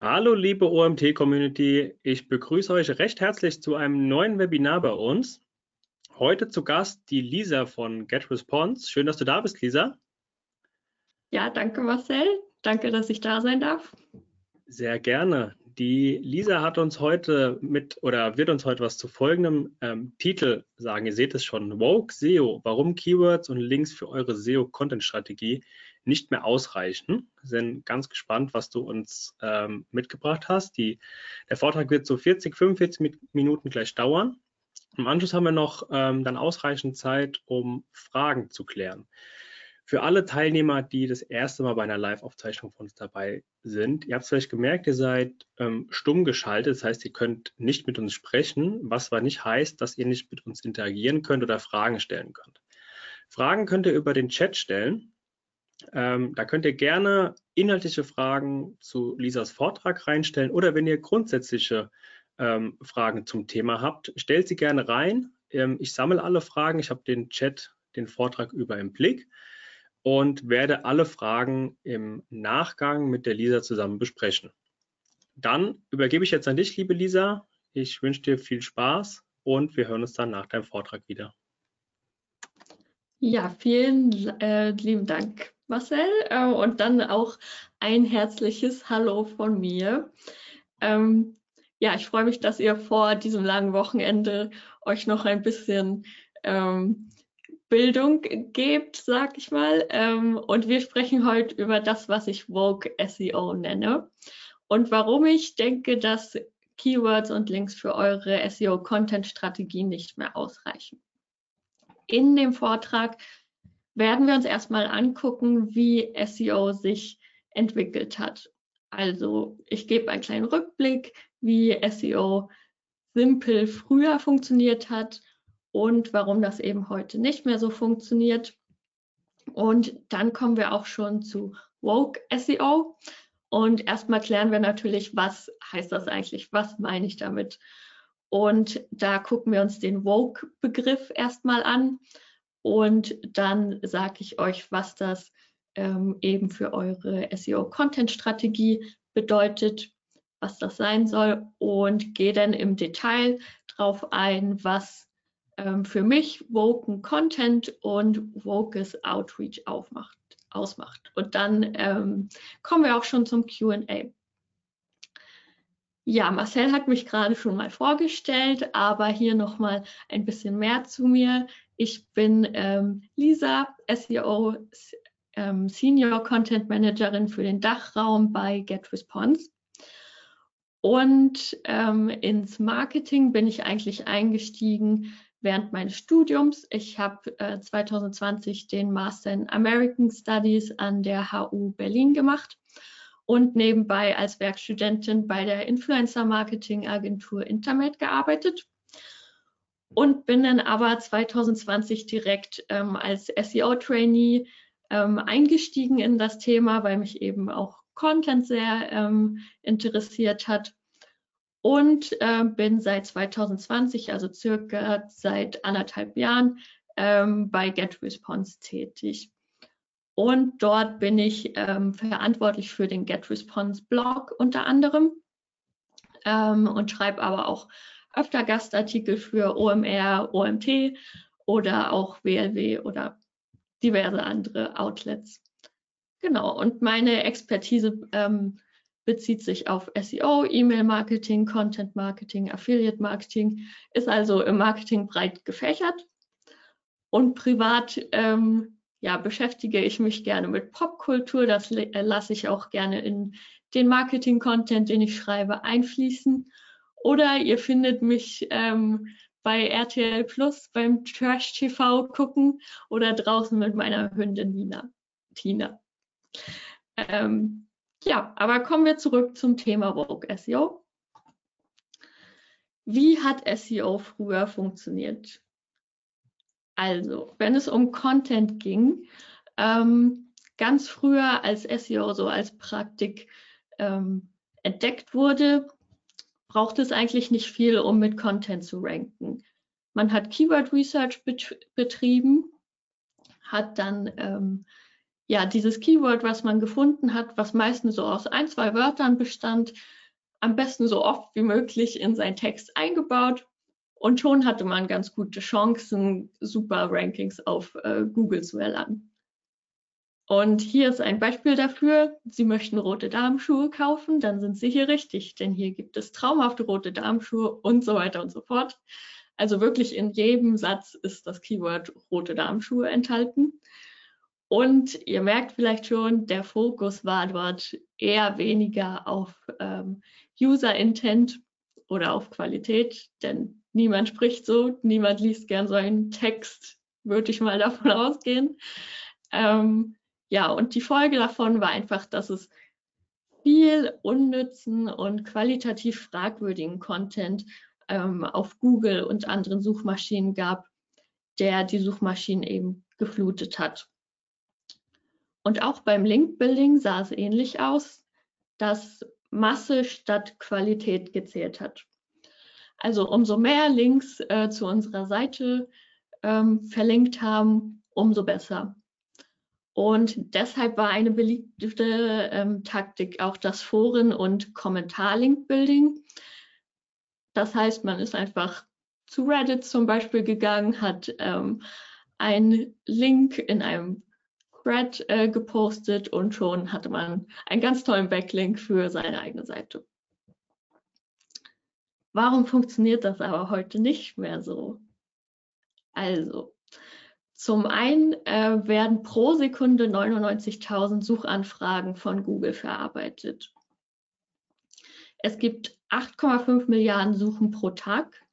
Hallo liebe OMT-Community, ich begrüße euch recht herzlich zu einem neuen Webinar bei uns. Heute zu Gast die Lisa von GetResponse. Schön, dass du da bist, Lisa. Ja, danke Marcel. Danke, dass ich da sein darf. Sehr gerne. Die Lisa hat uns heute mit oder wird uns heute was zu folgendem ähm, Titel sagen. Ihr seht es schon. Woke SEO. Warum Keywords und Links für eure SEO-Content-Strategie nicht mehr ausreichen. Wir sind ganz gespannt, was du uns ähm, mitgebracht hast. Die, der Vortrag wird so 40, 45 Minuten gleich dauern. Im Anschluss haben wir noch ähm, dann ausreichend Zeit, um Fragen zu klären. Für alle Teilnehmer, die das erste Mal bei einer Live-Aufzeichnung von uns dabei sind, ihr habt es vielleicht gemerkt, ihr seid ähm, stumm geschaltet, das heißt, ihr könnt nicht mit uns sprechen, was aber nicht heißt, dass ihr nicht mit uns interagieren könnt oder Fragen stellen könnt. Fragen könnt ihr über den Chat stellen. Ähm, da könnt ihr gerne inhaltliche Fragen zu Lisas Vortrag reinstellen oder wenn ihr grundsätzliche ähm, Fragen zum Thema habt, stellt sie gerne rein. Ähm, ich sammle alle Fragen. Ich habe den Chat, den Vortrag über im Blick und werde alle Fragen im Nachgang mit der Lisa zusammen besprechen. Dann übergebe ich jetzt an dich, liebe Lisa. Ich wünsche dir viel Spaß und wir hören uns dann nach deinem Vortrag wieder. Ja, vielen äh, lieben Dank, Marcel. Äh, und dann auch ein herzliches Hallo von mir. Ähm, ja, ich freue mich, dass ihr vor diesem langen Wochenende euch noch ein bisschen ähm, Bildung gebt, sag ich mal. Ähm, und wir sprechen heute über das, was ich Vogue SEO nenne. Und warum ich denke, dass Keywords und Links für eure SEO-Content-Strategie nicht mehr ausreichen. In dem Vortrag werden wir uns erstmal angucken, wie SEO sich entwickelt hat. Also ich gebe einen kleinen Rückblick, wie SEO simpel früher funktioniert hat und warum das eben heute nicht mehr so funktioniert. Und dann kommen wir auch schon zu Woke SEO. Und erstmal klären wir natürlich, was heißt das eigentlich? Was meine ich damit? Und da gucken wir uns den Woke-Begriff erstmal an. Und dann sage ich euch, was das ähm, eben für eure SEO-Content-Strategie bedeutet, was das sein soll und gehe dann im Detail drauf ein, was ähm, für mich Woken Content und Wokes Outreach aufmacht, ausmacht. Und dann ähm, kommen wir auch schon zum QA. Ja, Marcel hat mich gerade schon mal vorgestellt, aber hier nochmal ein bisschen mehr zu mir. Ich bin ähm, Lisa, SEO ähm, Senior Content Managerin für den Dachraum bei GetResponse. Und ähm, ins Marketing bin ich eigentlich eingestiegen während meines Studiums. Ich habe äh, 2020 den Master in American Studies an der HU Berlin gemacht und nebenbei als Werkstudentin bei der Influencer Marketing Agentur Intermed gearbeitet und bin dann aber 2020 direkt ähm, als SEO-Trainee ähm, eingestiegen in das Thema, weil mich eben auch Content sehr ähm, interessiert hat und äh, bin seit 2020, also circa seit anderthalb Jahren, ähm, bei GetResponse tätig. Und dort bin ich ähm, verantwortlich für den GetResponse Blog unter anderem ähm, und schreibe aber auch öfter Gastartikel für OMR, OMT oder auch WLW oder diverse andere Outlets. Genau, und meine Expertise ähm, bezieht sich auf SEO, E-Mail-Marketing, Content-Marketing, Affiliate-Marketing, ist also im Marketing breit gefächert. Und privat ähm, ja, beschäftige ich mich gerne mit Popkultur, das äh, lasse ich auch gerne in den Marketing-Content, den ich schreibe, einfließen. Oder ihr findet mich ähm, bei RTL Plus beim Trash TV gucken oder draußen mit meiner Hündin Nina, Tina. Ähm, ja, aber kommen wir zurück zum Thema Vogue SEO. Wie hat SEO früher funktioniert? Also, wenn es um Content ging, ähm, ganz früher als SEO so als Praktik ähm, entdeckt wurde, braucht es eigentlich nicht viel, um mit Content zu ranken. Man hat Keyword Research bet betrieben, hat dann ähm, ja, dieses Keyword, was man gefunden hat, was meistens so aus ein, zwei Wörtern bestand, am besten so oft wie möglich in seinen Text eingebaut. Und schon hatte man ganz gute Chancen, super Rankings auf äh, Google zu erlangen. Und hier ist ein Beispiel dafür. Sie möchten rote Damenschuhe kaufen, dann sind Sie hier richtig, denn hier gibt es traumhafte rote Damenschuhe und so weiter und so fort. Also wirklich in jedem Satz ist das Keyword rote Damenschuhe enthalten. Und ihr merkt vielleicht schon, der Fokus war dort eher weniger auf ähm, User Intent oder auf Qualität, denn niemand spricht so, niemand liest gern so einen Text, würde ich mal davon ausgehen. Ähm, ja, und die Folge davon war einfach, dass es viel unnützen und qualitativ fragwürdigen Content ähm, auf Google und anderen Suchmaschinen gab, der die Suchmaschinen eben geflutet hat. Und auch beim Link-Building sah es ähnlich aus, dass Masse statt Qualität gezählt hat. Also umso mehr Links äh, zu unserer Seite ähm, verlinkt haben, umso besser. Und deshalb war eine beliebte ähm, Taktik auch das Foren- und Kommentar-Link-Building. Das heißt, man ist einfach zu Reddit zum Beispiel gegangen, hat ähm, einen Link in einem Thread äh, gepostet und schon hatte man einen ganz tollen Backlink für seine eigene Seite. Warum funktioniert das aber heute nicht mehr so? Also, zum einen äh, werden pro Sekunde 99.000 Suchanfragen von Google verarbeitet. Es gibt 8,5 Milliarden Suchen pro Tag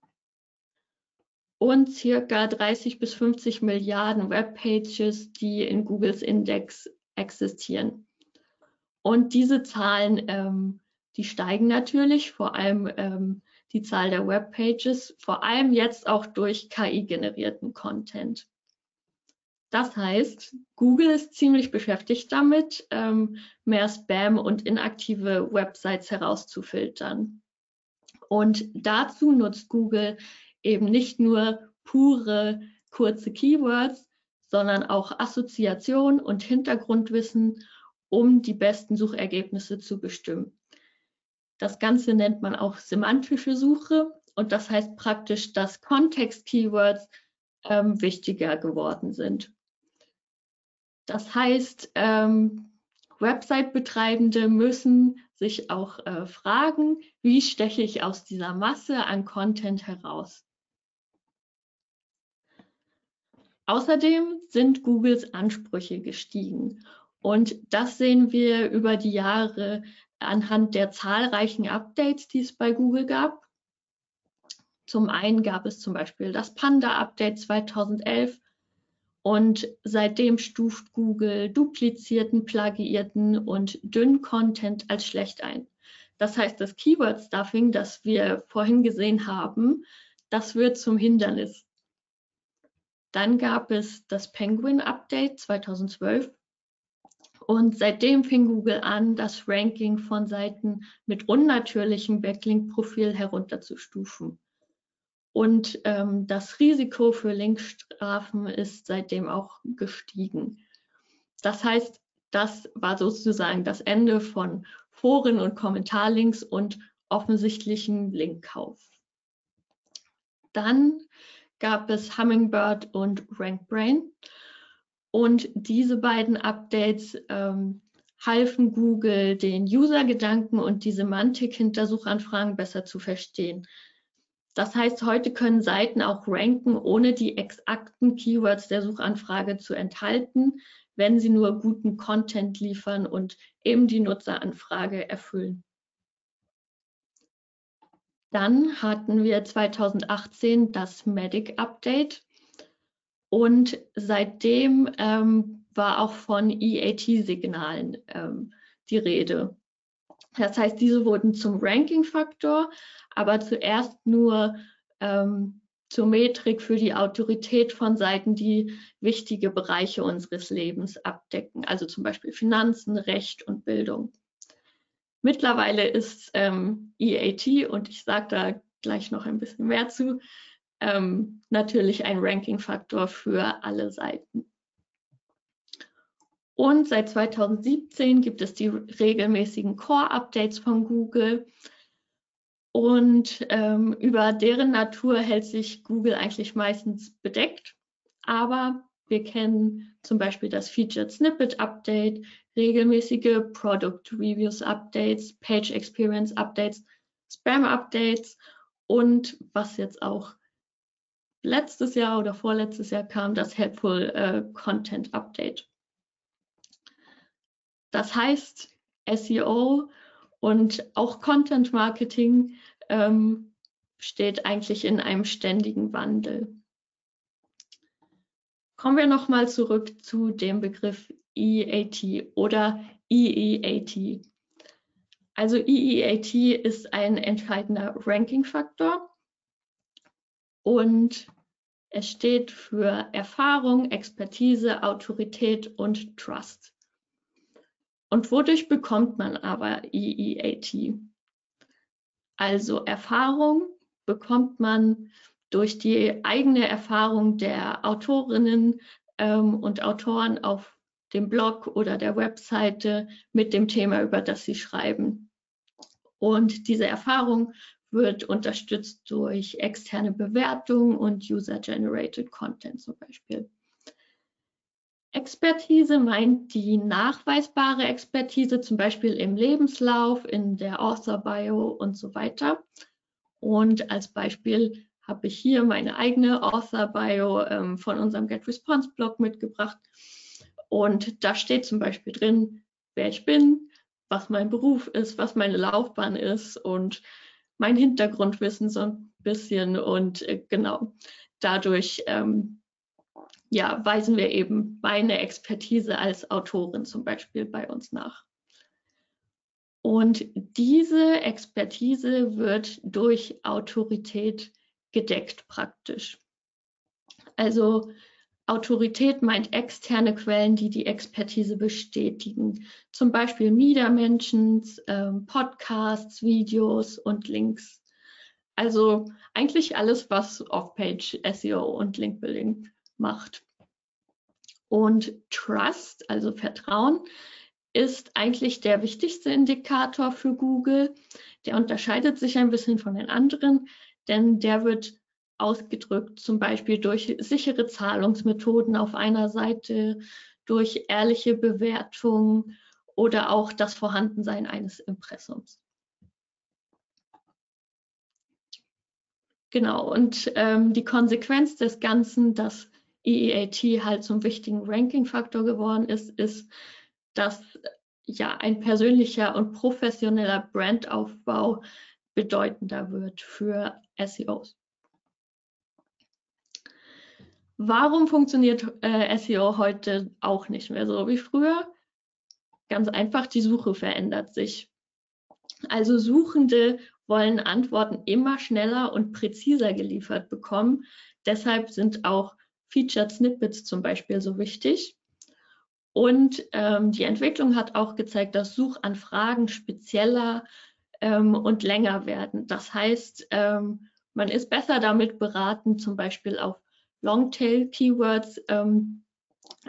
und circa 30 bis 50 Milliarden Webpages, die in Googles Index existieren. Und diese Zahlen, ähm, die steigen natürlich, vor allem ähm, die Zahl der Webpages, vor allem jetzt auch durch KI-generierten Content. Das heißt, Google ist ziemlich beschäftigt damit, ähm, mehr Spam und inaktive Websites herauszufiltern. Und dazu nutzt Google eben nicht nur pure kurze Keywords, sondern auch Assoziation und Hintergrundwissen, um die besten Suchergebnisse zu bestimmen. Das Ganze nennt man auch semantische Suche und das heißt praktisch, dass Kontext-Keywords ähm, wichtiger geworden sind. Das heißt, ähm, Website-Betreibende müssen sich auch äh, fragen, wie steche ich aus dieser Masse an Content heraus? Außerdem sind Googles Ansprüche gestiegen. Und das sehen wir über die Jahre anhand der zahlreichen Updates, die es bei Google gab. Zum einen gab es zum Beispiel das Panda-Update 2011 und seitdem stuft Google duplizierten, plagiierten und dünnen Content als schlecht ein. Das heißt, das Keyword-Stuffing, das wir vorhin gesehen haben, das wird zum Hindernis. Dann gab es das Penguin Update 2012 und seitdem fing Google an, das Ranking von Seiten mit unnatürlichem Backlink-Profil herunterzustufen. Und ähm, das Risiko für Linkstrafen ist seitdem auch gestiegen. Das heißt, das war sozusagen das Ende von Foren- und Kommentarlinks und offensichtlichen Linkkauf. Dann gab es Hummingbird und RankBrain. Und diese beiden Updates ähm, halfen Google, den User-Gedanken und die Semantik hinter Suchanfragen besser zu verstehen. Das heißt, heute können Seiten auch ranken, ohne die exakten Keywords der Suchanfrage zu enthalten, wenn sie nur guten Content liefern und eben die Nutzeranfrage erfüllen. Dann hatten wir 2018 das Medic Update und seitdem ähm, war auch von EAT-Signalen ähm, die Rede. Das heißt, diese wurden zum Ranking-Faktor, aber zuerst nur ähm, zur Metrik für die Autorität von Seiten, die wichtige Bereiche unseres Lebens abdecken, also zum Beispiel Finanzen, Recht und Bildung. Mittlerweile ist ähm, EAT, und ich sage da gleich noch ein bisschen mehr zu, ähm, natürlich ein Ranking-Faktor für alle Seiten. Und seit 2017 gibt es die regelmäßigen Core-Updates von Google. Und ähm, über deren Natur hält sich Google eigentlich meistens bedeckt. Aber wir kennen zum Beispiel das Featured Snippet Update, regelmäßige Product Reviews Updates, Page Experience Updates, Spam Updates und was jetzt auch letztes Jahr oder vorletztes Jahr kam, das Helpful äh, Content Update. Das heißt, SEO und auch Content Marketing ähm, steht eigentlich in einem ständigen Wandel. Kommen wir nochmal zurück zu dem Begriff EAT oder EEAT. Also EEAT ist ein entscheidender Ranking-Faktor und es steht für Erfahrung, Expertise, Autorität und Trust. Und wodurch bekommt man aber EEAT? Also Erfahrung bekommt man durch die eigene Erfahrung der Autorinnen ähm, und Autoren auf dem Blog oder der Webseite mit dem Thema, über das sie schreiben. Und diese Erfahrung wird unterstützt durch externe Bewertungen und User-Generated Content zum Beispiel. Expertise meint die nachweisbare Expertise, zum Beispiel im Lebenslauf, in der Author-Bio und so weiter. Und als Beispiel habe ich hier meine eigene Author-Bio ähm, von unserem GetResponse-Blog mitgebracht. Und da steht zum Beispiel drin, wer ich bin, was mein Beruf ist, was meine Laufbahn ist und mein Hintergrundwissen so ein bisschen. Und äh, genau, dadurch ähm, ja, weisen wir eben meine Expertise als Autorin zum Beispiel bei uns nach. Und diese Expertise wird durch Autorität gedeckt praktisch. Also Autorität meint externe Quellen, die die Expertise bestätigen. Zum Beispiel Mentions, ähm, Podcasts, Videos und Links. Also eigentlich alles, was Off-Page SEO und Link-Building macht. Und Trust, also Vertrauen, ist eigentlich der wichtigste Indikator für Google. Der unterscheidet sich ein bisschen von den anderen, denn der wird ausgedrückt zum Beispiel durch sichere Zahlungsmethoden auf einer Seite, durch ehrliche Bewertungen oder auch das Vorhandensein eines Impressums. Genau, und ähm, die Konsequenz des Ganzen, dass EEAT halt zum wichtigen Ranking-Faktor geworden ist, ist, dass ja ein persönlicher und professioneller Brandaufbau bedeutender wird für SEOs. Warum funktioniert äh, SEO heute auch nicht mehr so wie früher? Ganz einfach, die Suche verändert sich. Also Suchende wollen Antworten immer schneller und präziser geliefert bekommen. Deshalb sind auch Featured Snippets zum Beispiel so wichtig. Und ähm, die Entwicklung hat auch gezeigt, dass Suchanfragen spezieller ähm, und länger werden. Das heißt, ähm, man ist besser damit beraten, zum Beispiel auf Longtail-Keywords ähm,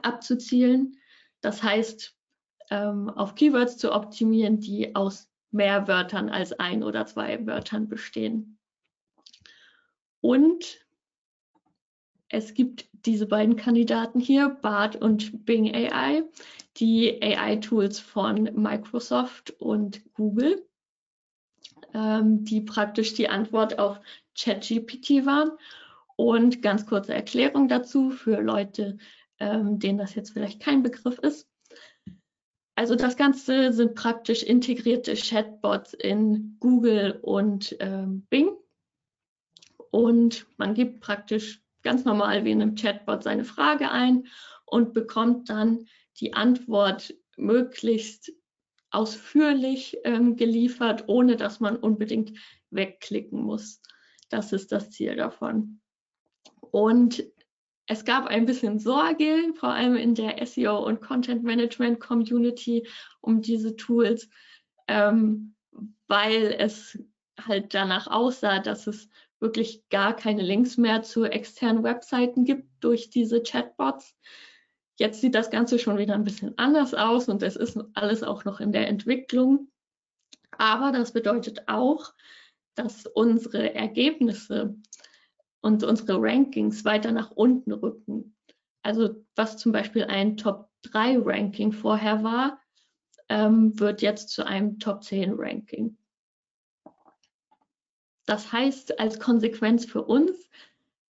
abzuzielen. Das heißt, ähm, auf Keywords zu optimieren, die aus mehr Wörtern als ein oder zwei Wörtern bestehen. Und es gibt diese beiden Kandidaten hier, BART und Bing AI, die AI-Tools von Microsoft und Google, ähm, die praktisch die Antwort auf ChatGPT waren. Und ganz kurze Erklärung dazu für Leute, ähm, denen das jetzt vielleicht kein Begriff ist. Also das Ganze sind praktisch integrierte Chatbots in Google und ähm, Bing. Und man gibt praktisch ganz normal wie in einem Chatbot seine Frage ein und bekommt dann die Antwort möglichst ausführlich ähm, geliefert, ohne dass man unbedingt wegklicken muss. Das ist das Ziel davon. Und es gab ein bisschen Sorge, vor allem in der SEO und Content Management Community, um diese Tools, ähm, weil es halt danach aussah, dass es wirklich gar keine Links mehr zu externen Webseiten gibt durch diese Chatbots. Jetzt sieht das Ganze schon wieder ein bisschen anders aus und es ist alles auch noch in der Entwicklung. Aber das bedeutet auch, dass unsere Ergebnisse und unsere Rankings weiter nach unten rücken. Also was zum Beispiel ein Top 3 Ranking vorher war, ähm, wird jetzt zu einem Top 10 Ranking. Das heißt als Konsequenz für uns,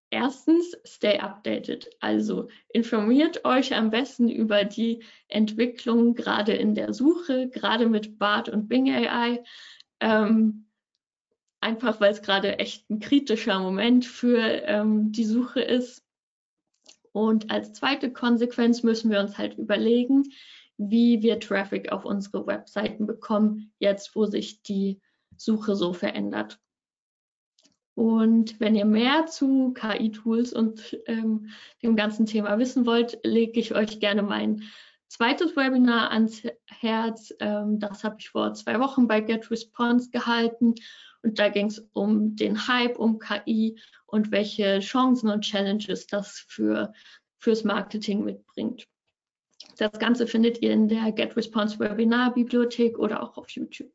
erstens, stay updated. Also informiert euch am besten über die Entwicklung gerade in der Suche, gerade mit BART und Bing AI. Ähm, einfach weil es gerade echt ein kritischer Moment für ähm, die Suche ist. Und als zweite Konsequenz müssen wir uns halt überlegen, wie wir Traffic auf unsere Webseiten bekommen, jetzt wo sich die Suche so verändert. Und wenn ihr mehr zu KI-Tools und ähm, dem ganzen Thema wissen wollt, lege ich euch gerne mein zweites Webinar ans Herz. Ähm, das habe ich vor zwei Wochen bei GetResponse gehalten. Und da ging es um den Hype um KI und welche Chancen und Challenges das für, fürs Marketing mitbringt. Das Ganze findet ihr in der GetResponse Webinar Bibliothek oder auch auf YouTube.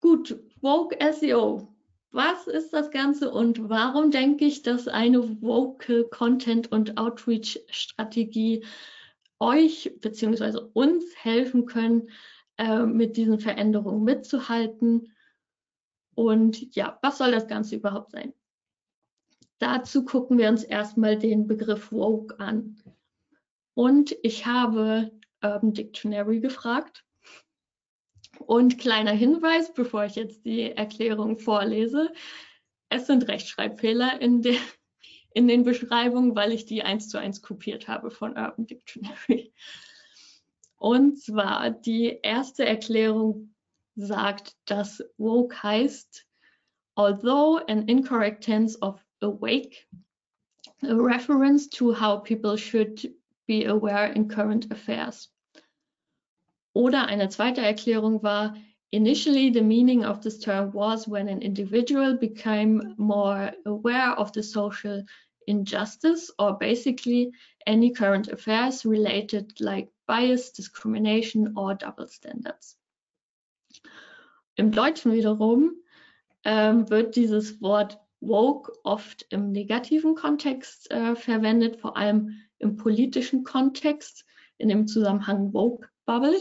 Gut, Woke SEO. Was ist das Ganze und warum denke ich, dass eine Vocal Content und Outreach Strategie euch bzw. uns helfen können, äh, mit diesen Veränderungen mitzuhalten? Und ja, was soll das Ganze überhaupt sein? Dazu gucken wir uns erstmal den Begriff Woke an. Und ich habe Urban Dictionary gefragt und kleiner Hinweis, bevor ich jetzt die Erklärung vorlese, es sind Rechtschreibfehler in, der, in den Beschreibungen, weil ich die eins zu eins kopiert habe von Urban Dictionary. Und zwar die erste Erklärung sagt, dass woke heißt, although an incorrect tense of awake, a reference to how people should be aware in current affairs. Oder eine zweite Erklärung war, initially the meaning of this term was when an individual became more aware of the social injustice or basically any current affairs related like bias, discrimination or double standards. Im Deutschen wiederum ähm, wird dieses Wort woke oft im negativen Kontext äh, verwendet, vor allem im politischen Kontext, in dem Zusammenhang woke bubble.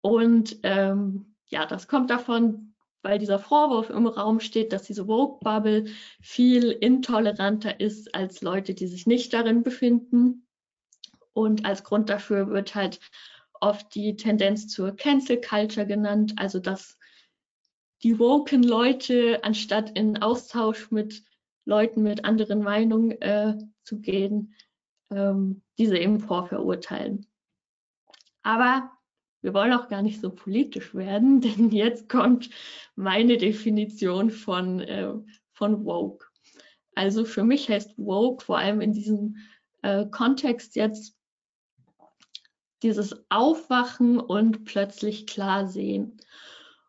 Und ähm, ja, das kommt davon, weil dieser Vorwurf im Raum steht, dass diese Woke-Bubble viel intoleranter ist als Leute, die sich nicht darin befinden. Und als Grund dafür wird halt oft die Tendenz zur Cancel Culture genannt, also dass die woken Leute, anstatt in Austausch mit Leuten mit anderen Meinungen äh, zu gehen, ähm, diese eben vorverurteilen. Aber wir wollen auch gar nicht so politisch werden, denn jetzt kommt meine Definition von, äh, von Woke. Also für mich heißt Woke vor allem in diesem äh, Kontext jetzt dieses Aufwachen und plötzlich klar sehen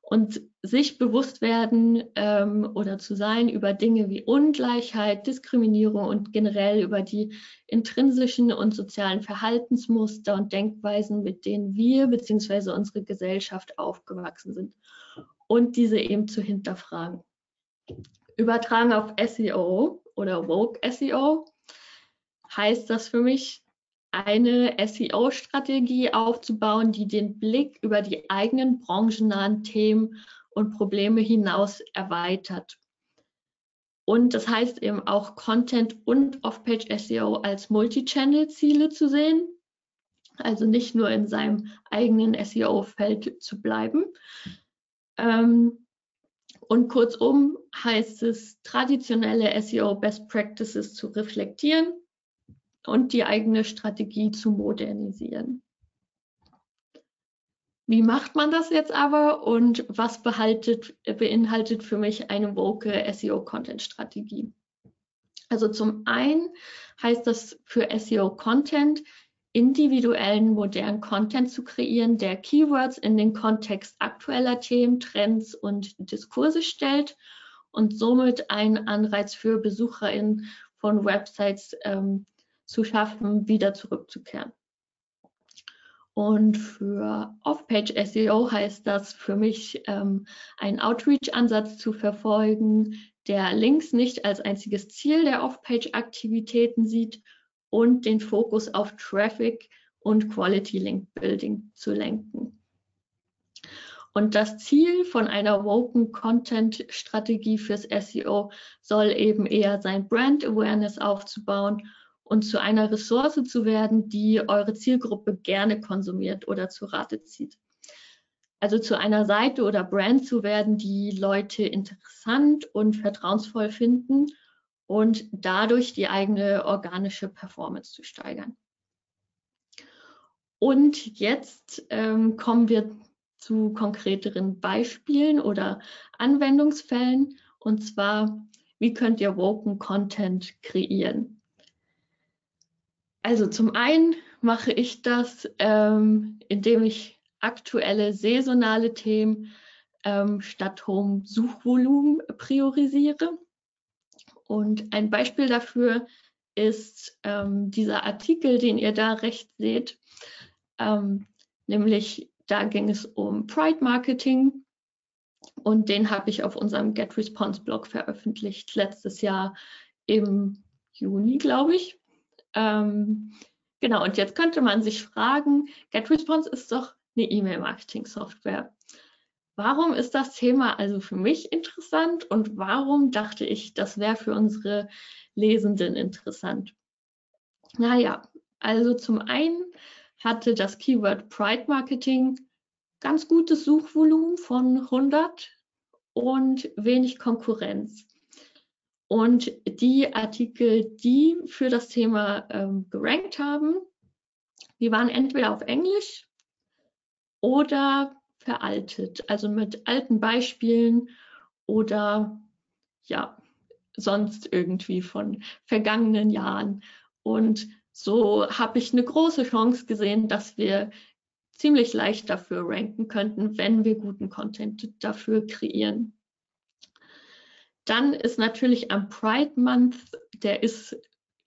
und sich bewusst werden ähm, oder zu sein über Dinge wie Ungleichheit, Diskriminierung und generell über die intrinsischen und sozialen Verhaltensmuster und Denkweisen, mit denen wir bzw. unsere Gesellschaft aufgewachsen sind und diese eben zu hinterfragen. Übertragen auf SEO oder Woke SEO heißt das für mich, eine SEO-Strategie aufzubauen, die den Blick über die eigenen branchennahen Themen und Probleme hinaus erweitert. Und das heißt eben auch Content und Off-Page-SEO als Multi-Channel-Ziele zu sehen, also nicht nur in seinem eigenen SEO-Feld zu bleiben. Ähm, und kurzum heißt es, traditionelle SEO-Best Practices zu reflektieren und die eigene Strategie zu modernisieren. Wie macht man das jetzt aber und was beinhaltet für mich eine woke SEO-Content-Strategie? Also zum einen heißt das für SEO-Content, individuellen modernen Content zu kreieren, der Keywords in den Kontext aktueller Themen, Trends und Diskurse stellt und somit einen Anreiz für BesucherInnen von Websites ähm, zu schaffen, wieder zurückzukehren. Und für Off-Page SEO heißt das für mich, ähm, einen Outreach-Ansatz zu verfolgen, der Links nicht als einziges Ziel der Off-Page-Aktivitäten sieht und den Fokus auf Traffic und Quality Link Building zu lenken. Und das Ziel von einer Woken Content Strategie fürs SEO soll eben eher sein, Brand Awareness aufzubauen und zu einer Ressource zu werden, die eure Zielgruppe gerne konsumiert oder zu Rate zieht. Also zu einer Seite oder Brand zu werden, die Leute interessant und vertrauensvoll finden und dadurch die eigene organische Performance zu steigern. Und jetzt ähm, kommen wir zu konkreteren Beispielen oder Anwendungsfällen. Und zwar, wie könnt ihr Woken Content kreieren? Also zum einen mache ich das, ähm, indem ich aktuelle saisonale Themen ähm, statt hohem Suchvolumen priorisiere. Und ein Beispiel dafür ist ähm, dieser Artikel, den ihr da rechts seht, ähm, nämlich da ging es um Pride Marketing und den habe ich auf unserem Get Response Blog veröffentlicht, letztes Jahr im Juni, glaube ich. Ähm, genau, und jetzt könnte man sich fragen, GetResponse ist doch eine E-Mail-Marketing-Software. Warum ist das Thema also für mich interessant und warum dachte ich, das wäre für unsere Lesenden interessant? Naja, also zum einen hatte das Keyword Pride Marketing ganz gutes Suchvolumen von 100 und wenig Konkurrenz. Und die Artikel, die für das Thema ähm, gerankt haben, die waren entweder auf Englisch oder veraltet, also mit alten Beispielen oder ja, sonst irgendwie von vergangenen Jahren. Und so habe ich eine große Chance gesehen, dass wir ziemlich leicht dafür ranken könnten, wenn wir guten Content dafür kreieren. Dann ist natürlich am Pride Month, der ist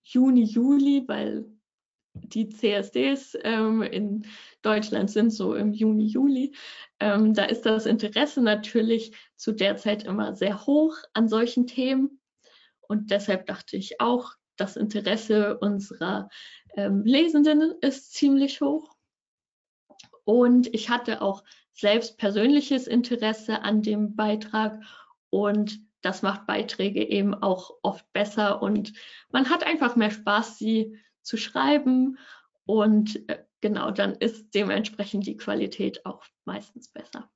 Juni, Juli, weil die CSDs ähm, in Deutschland sind so im Juni, Juli. Ähm, da ist das Interesse natürlich zu der Zeit immer sehr hoch an solchen Themen. Und deshalb dachte ich auch, das Interesse unserer ähm, Lesenden ist ziemlich hoch. Und ich hatte auch selbst persönliches Interesse an dem Beitrag und das macht Beiträge eben auch oft besser und man hat einfach mehr Spaß, sie zu schreiben und äh, genau, dann ist dementsprechend die Qualität auch meistens besser.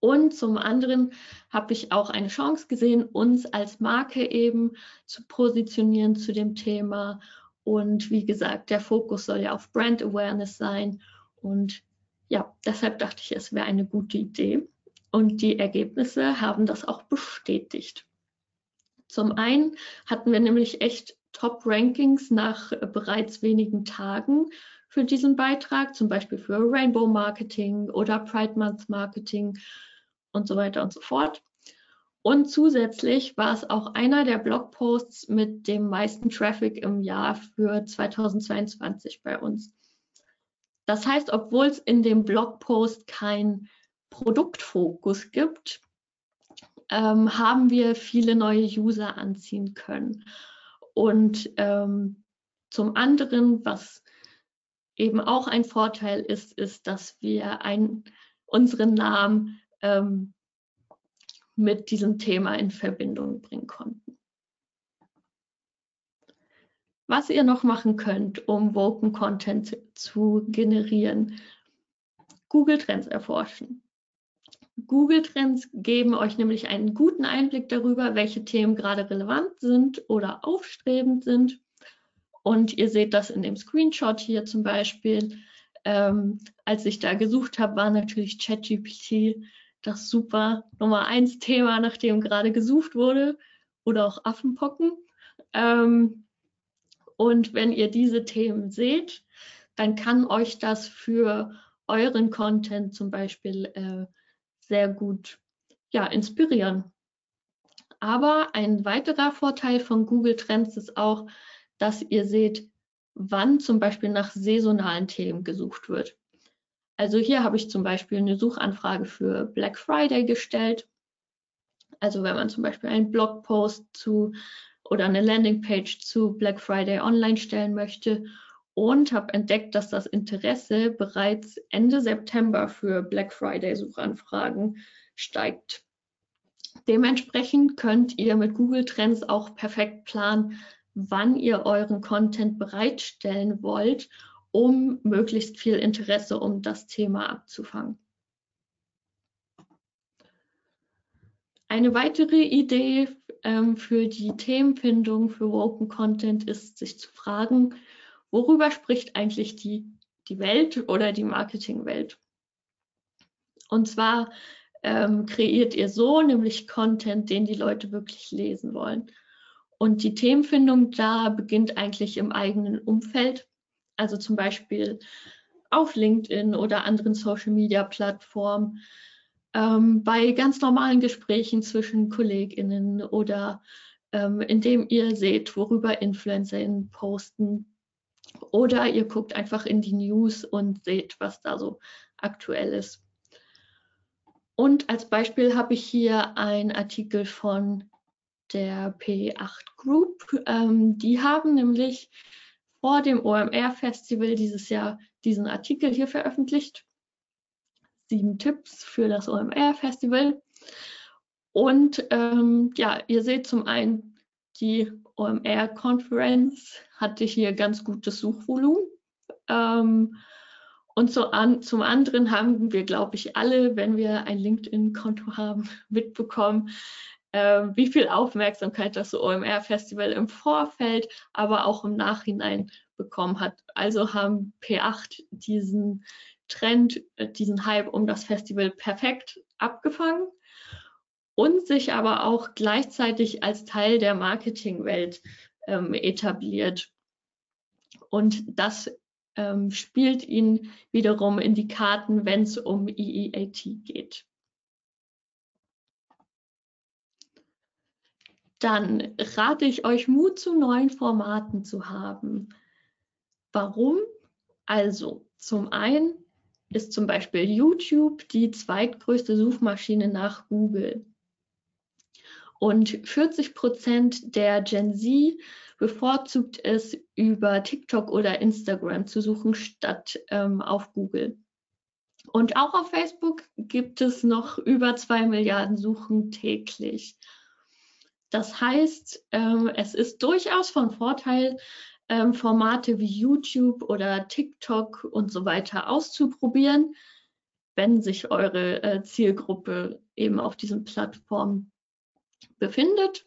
Und zum anderen habe ich auch eine Chance gesehen, uns als Marke eben zu positionieren zu dem Thema. Und wie gesagt, der Fokus soll ja auf Brand Awareness sein. Und ja, deshalb dachte ich, es wäre eine gute Idee. Und die Ergebnisse haben das auch bestätigt. Zum einen hatten wir nämlich echt Top-Rankings nach bereits wenigen Tagen für diesen Beitrag, zum Beispiel für Rainbow Marketing oder Pride Month Marketing und so weiter und so fort. Und zusätzlich war es auch einer der Blogposts mit dem meisten Traffic im Jahr für 2022 bei uns. Das heißt, obwohl es in dem Blogpost kein Produktfokus gibt, ähm, haben wir viele neue User anziehen können. Und ähm, zum anderen, was eben auch ein Vorteil ist, ist, dass wir ein, unseren Namen ähm, mit diesem Thema in Verbindung bringen konnten. Was ihr noch machen könnt, um Woken Content zu generieren, Google Trends erforschen. Google Trends geben euch nämlich einen guten Einblick darüber, welche Themen gerade relevant sind oder aufstrebend sind. Und ihr seht das in dem Screenshot hier zum Beispiel. Ähm, als ich da gesucht habe, war natürlich ChatGPT das super Nummer eins Thema, nach dem gerade gesucht wurde oder auch Affenpocken. Ähm, und wenn ihr diese Themen seht, dann kann euch das für euren Content zum Beispiel äh, sehr gut ja, inspirieren. Aber ein weiterer Vorteil von Google Trends ist auch, dass ihr seht, wann zum Beispiel nach saisonalen Themen gesucht wird. Also hier habe ich zum Beispiel eine Suchanfrage für Black Friday gestellt. Also wenn man zum Beispiel einen Blogpost zu oder eine Landingpage zu Black Friday online stellen möchte und habe entdeckt, dass das Interesse bereits Ende September für Black Friday Suchanfragen steigt. Dementsprechend könnt ihr mit Google Trends auch perfekt planen, wann ihr euren Content bereitstellen wollt, um möglichst viel Interesse um das Thema abzufangen. Eine weitere Idee ähm, für die Themenfindung für Woken Content ist, sich zu fragen, worüber spricht eigentlich die, die Welt oder die Marketingwelt? Und zwar ähm, kreiert ihr so nämlich Content, den die Leute wirklich lesen wollen. Und die Themenfindung da beginnt eigentlich im eigenen Umfeld, also zum Beispiel auf LinkedIn oder anderen Social-Media-Plattformen, ähm, bei ganz normalen Gesprächen zwischen KollegInnen oder ähm, indem ihr seht, worüber InfluencerInnen posten. Oder ihr guckt einfach in die News und seht, was da so aktuell ist. Und als Beispiel habe ich hier einen Artikel von der P8 Group. Ähm, die haben nämlich vor dem OMR-Festival dieses Jahr diesen Artikel hier veröffentlicht. Sieben Tipps für das OMR-Festival. Und ähm, ja, ihr seht zum einen, die OMR-Conference hatte hier ganz gutes Suchvolumen. Ähm, und so an, zum anderen haben wir, glaube ich, alle, wenn wir ein LinkedIn-Konto haben, mitbekommen, äh, wie viel Aufmerksamkeit das OMR-Festival im Vorfeld, aber auch im Nachhinein bekommen hat. Also haben P8 diesen Trend, äh, diesen Hype um das Festival perfekt abgefangen und sich aber auch gleichzeitig als Teil der Marketingwelt ähm, etabliert. Und das ähm, spielt ihnen wiederum in die Karten, wenn es um EEAT geht. dann rate ich euch, Mut zu neuen Formaten zu haben. Warum? Also, zum einen ist zum Beispiel YouTube die zweitgrößte Suchmaschine nach Google. Und 40 Prozent der Gen Z bevorzugt es, über TikTok oder Instagram zu suchen, statt ähm, auf Google. Und auch auf Facebook gibt es noch über zwei Milliarden Suchen täglich. Das heißt, ähm, es ist durchaus von Vorteil, ähm, Formate wie YouTube oder TikTok und so weiter auszuprobieren, wenn sich eure äh, Zielgruppe eben auf diesen Plattformen befindet.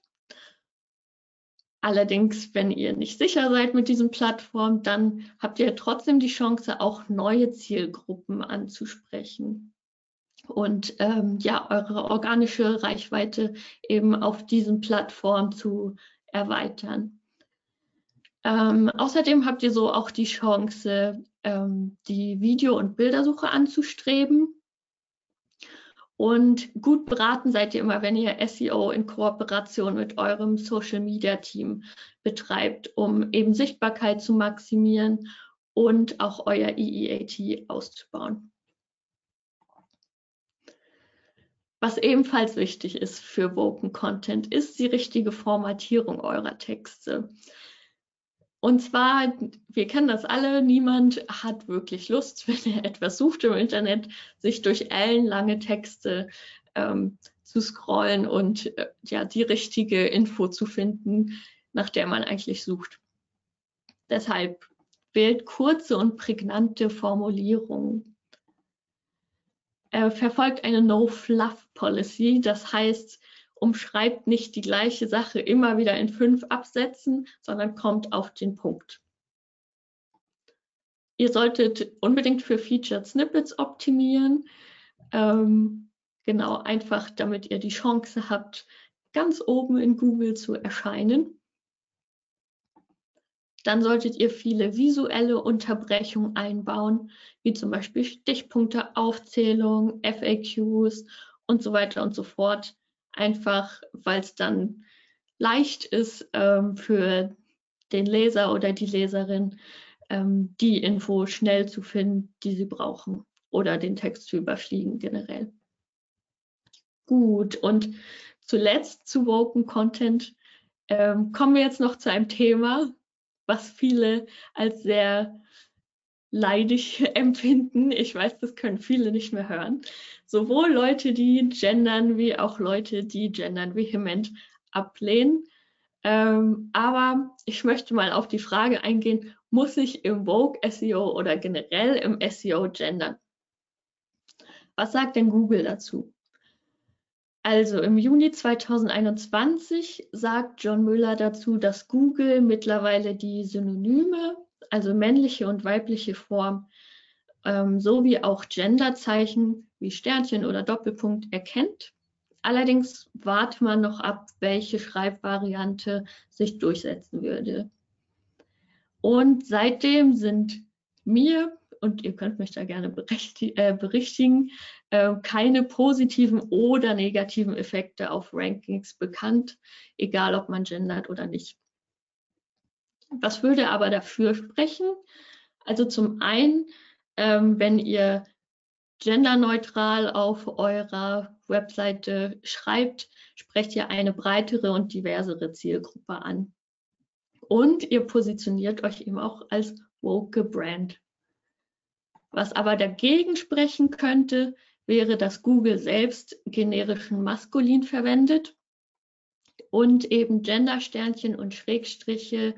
Allerdings, wenn ihr nicht sicher seid mit diesen Plattformen, dann habt ihr trotzdem die Chance, auch neue Zielgruppen anzusprechen und ähm, ja, eure organische Reichweite eben auf diesen Plattformen zu erweitern. Ähm, außerdem habt ihr so auch die Chance, ähm, die Video- und Bildersuche anzustreben. Und gut beraten seid ihr immer, wenn ihr SEO in Kooperation mit eurem Social-Media-Team betreibt, um eben Sichtbarkeit zu maximieren und auch euer EEAT auszubauen. Was ebenfalls wichtig ist für Woken Content, ist die richtige Formatierung eurer Texte. Und zwar, wir kennen das alle, niemand hat wirklich Lust, wenn er etwas sucht im Internet, sich durch ellenlange Texte ähm, zu scrollen und äh, ja, die richtige Info zu finden, nach der man eigentlich sucht. Deshalb wählt kurze und prägnante Formulierungen äh, verfolgt eine No-Fluff-Policy. Das heißt, umschreibt nicht die gleiche Sache immer wieder in fünf Absätzen, sondern kommt auf den Punkt. Ihr solltet unbedingt für Featured Snippets optimieren. Ähm, genau, einfach damit ihr die Chance habt, ganz oben in Google zu erscheinen. Dann solltet ihr viele visuelle Unterbrechungen einbauen, wie zum Beispiel Stichpunkte, Aufzählung, FAQs und so weiter und so fort. Einfach weil es dann leicht ist ähm, für den Leser oder die Leserin, ähm, die Info schnell zu finden, die sie brauchen oder den Text zu überfliegen generell. Gut, und zuletzt zu Woken Content ähm, kommen wir jetzt noch zu einem Thema, was viele als sehr leidig empfinden. Ich weiß, das können viele nicht mehr hören. Sowohl Leute, die gendern, wie auch Leute, die gendern vehement ablehnen. Ähm, aber ich möchte mal auf die Frage eingehen, muss ich im Vogue SEO oder generell im SEO gendern? Was sagt denn Google dazu? Also im Juni 2021 sagt John Müller dazu, dass Google mittlerweile die Synonyme, also männliche und weibliche Form, ähm, sowie auch Genderzeichen wie Sternchen oder Doppelpunkt erkennt Allerdings warte man noch ab, welche Schreibvariante sich durchsetzen würde. Und seitdem sind mir, und ihr könnt mich da gerne äh, berichtigen, äh, keine positiven oder negativen Effekte auf Rankings bekannt, egal ob man gendert oder nicht. Was würde aber dafür sprechen? Also zum einen, ähm, wenn ihr genderneutral auf eurer Webseite schreibt, sprecht ihr eine breitere und diversere Zielgruppe an. Und ihr positioniert euch eben auch als woke Brand. Was aber dagegen sprechen könnte, wäre, dass Google selbst generischen Maskulin verwendet und eben Gendersternchen und Schrägstriche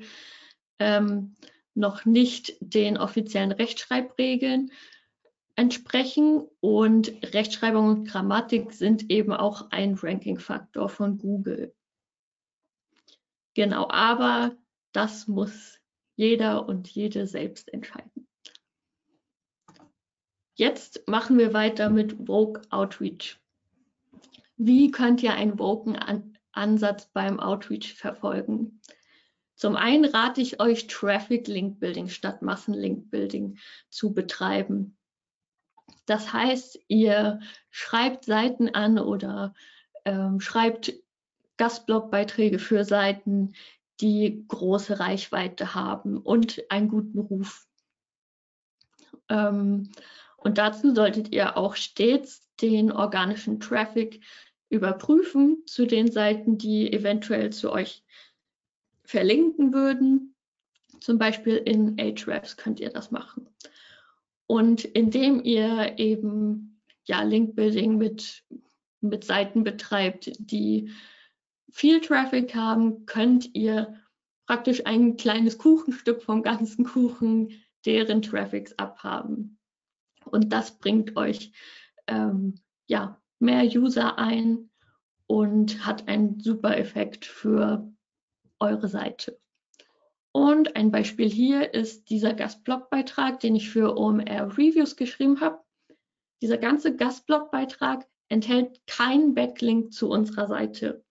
ähm, noch nicht den offiziellen Rechtschreibregeln entsprechen und Rechtschreibung und Grammatik sind eben auch ein Ranking-Faktor von Google. Genau, aber das muss jeder und jede selbst entscheiden. Jetzt machen wir weiter mit Vogue Outreach. Wie könnt ihr einen Vogue-Ansatz beim Outreach verfolgen? Zum einen rate ich euch, Traffic Link Building statt Massen Link Building zu betreiben. Das heißt, ihr schreibt Seiten an oder ähm, schreibt Gastblogbeiträge für Seiten, die große Reichweite haben und einen guten Ruf. Ähm, und dazu solltet ihr auch stets den organischen Traffic überprüfen zu den Seiten, die eventuell zu euch verlinken würden. Zum Beispiel in Ahrefs könnt ihr das machen. Und indem ihr eben ja, Link-Building mit, mit Seiten betreibt, die viel Traffic haben, könnt ihr praktisch ein kleines Kuchenstück vom ganzen Kuchen deren Traffics abhaben. Und das bringt euch ähm, ja, mehr User ein und hat einen super Effekt für eure Seite. Und ein Beispiel hier ist dieser Gastblogbeitrag, den ich für OMR Reviews geschrieben habe. Dieser ganze Gastblogbeitrag enthält keinen Backlink zu unserer Seite,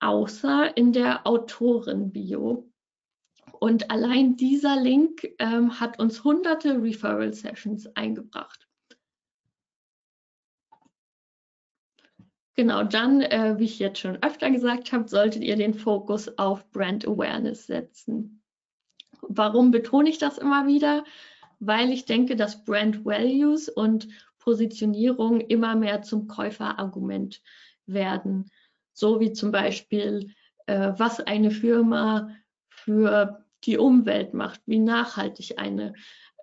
außer in der Autoren-Bio. Und allein dieser Link ähm, hat uns hunderte Referral-Sessions eingebracht. Genau, dann, äh, wie ich jetzt schon öfter gesagt habe, solltet ihr den Fokus auf Brand Awareness setzen. Warum betone ich das immer wieder? Weil ich denke, dass Brand Values und Positionierung immer mehr zum Käuferargument werden. So wie zum Beispiel, äh, was eine Firma für die Umwelt macht, wie nachhaltig eine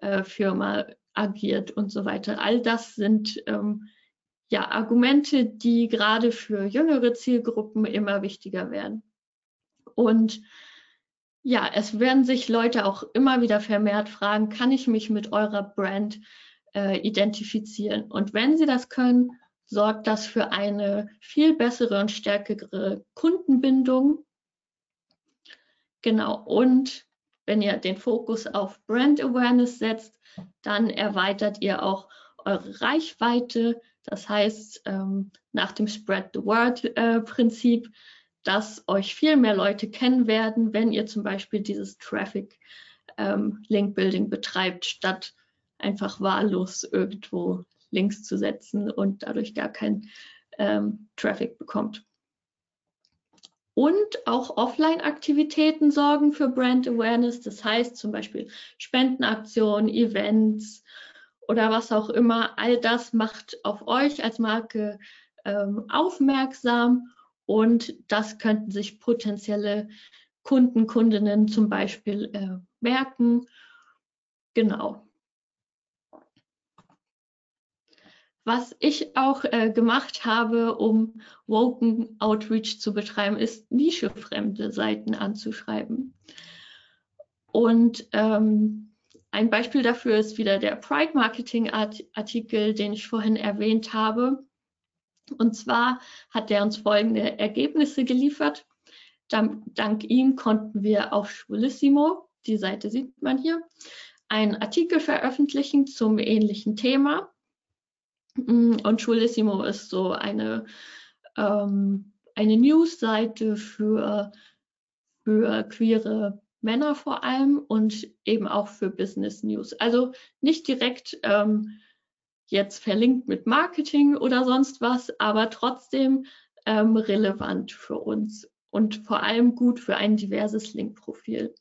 äh, Firma agiert und so weiter. All das sind ähm, ja Argumente, die gerade für jüngere Zielgruppen immer wichtiger werden. Und ja, es werden sich Leute auch immer wieder vermehrt fragen, kann ich mich mit eurer Brand äh, identifizieren? Und wenn sie das können, sorgt das für eine viel bessere und stärkere Kundenbindung. Genau, und wenn ihr den Fokus auf Brand Awareness setzt, dann erweitert ihr auch eure Reichweite. Das heißt, ähm, nach dem Spread the Word äh, Prinzip dass euch viel mehr Leute kennen werden, wenn ihr zum Beispiel dieses Traffic ähm, Link Building betreibt, statt einfach wahllos irgendwo Links zu setzen und dadurch gar keinen ähm, Traffic bekommt. Und auch Offline-Aktivitäten sorgen für Brand Awareness. Das heißt zum Beispiel Spendenaktionen, Events oder was auch immer. All das macht auf euch als Marke ähm, aufmerksam und das könnten sich potenzielle Kunden, Kundinnen zum Beispiel äh, merken. Genau. Was ich auch äh, gemacht habe, um Woken Outreach zu betreiben, ist nischefremde Seiten anzuschreiben. Und ähm, ein Beispiel dafür ist wieder der Pride Marketing Artikel, den ich vorhin erwähnt habe. Und zwar hat er uns folgende Ergebnisse geliefert. Dank, dank ihm konnten wir auf Schwulissimo, die Seite sieht man hier, einen Artikel veröffentlichen zum ähnlichen Thema. Und Schulissimo ist so eine, ähm, eine News-Seite für, für queere Männer vor allem und eben auch für Business News. Also nicht direkt ähm, jetzt verlinkt mit Marketing oder sonst was, aber trotzdem ähm, relevant für uns und vor allem gut für ein diverses Link-Profil.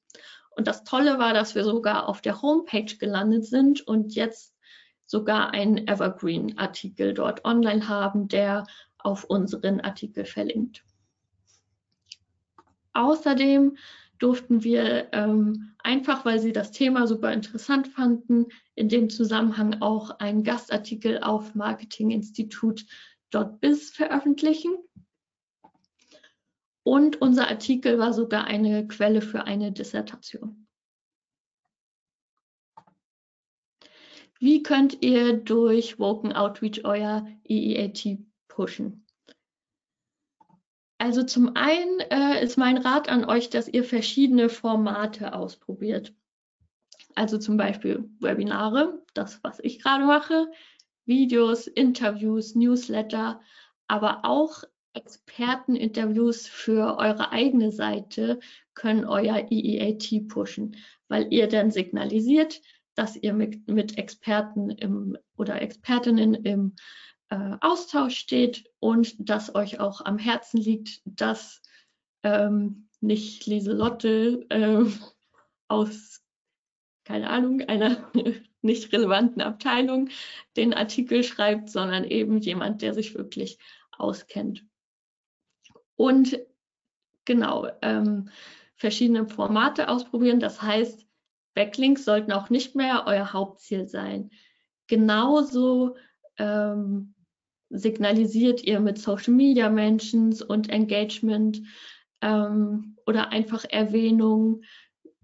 Und das Tolle war, dass wir sogar auf der Homepage gelandet sind und jetzt sogar einen Evergreen-Artikel dort online haben, der auf unseren Artikel verlinkt. Außerdem durften wir ähm, einfach, weil sie das Thema super interessant fanden, in dem Zusammenhang auch einen Gastartikel auf marketinginstitut.biz veröffentlichen. Und unser Artikel war sogar eine Quelle für eine Dissertation. Wie könnt ihr durch Woken Outreach euer EEAT pushen? Also zum einen äh, ist mein Rat an euch, dass ihr verschiedene Formate ausprobiert. Also zum Beispiel Webinare, das, was ich gerade mache, Videos, Interviews, Newsletter, aber auch Experteninterviews für eure eigene Seite können euer EEAT pushen, weil ihr dann signalisiert, dass ihr mit, mit Experten im, oder Expertinnen im äh, Austausch steht und dass euch auch am Herzen liegt, dass ähm, nicht Lieselotte äh, aus, keine Ahnung, einer nicht relevanten Abteilung den Artikel schreibt, sondern eben jemand, der sich wirklich auskennt. Und genau, ähm, verschiedene Formate ausprobieren. Das heißt, Backlinks sollten auch nicht mehr euer Hauptziel sein. Genauso ähm, signalisiert ihr mit Social Media Mentions und Engagement ähm, oder einfach Erwähnung,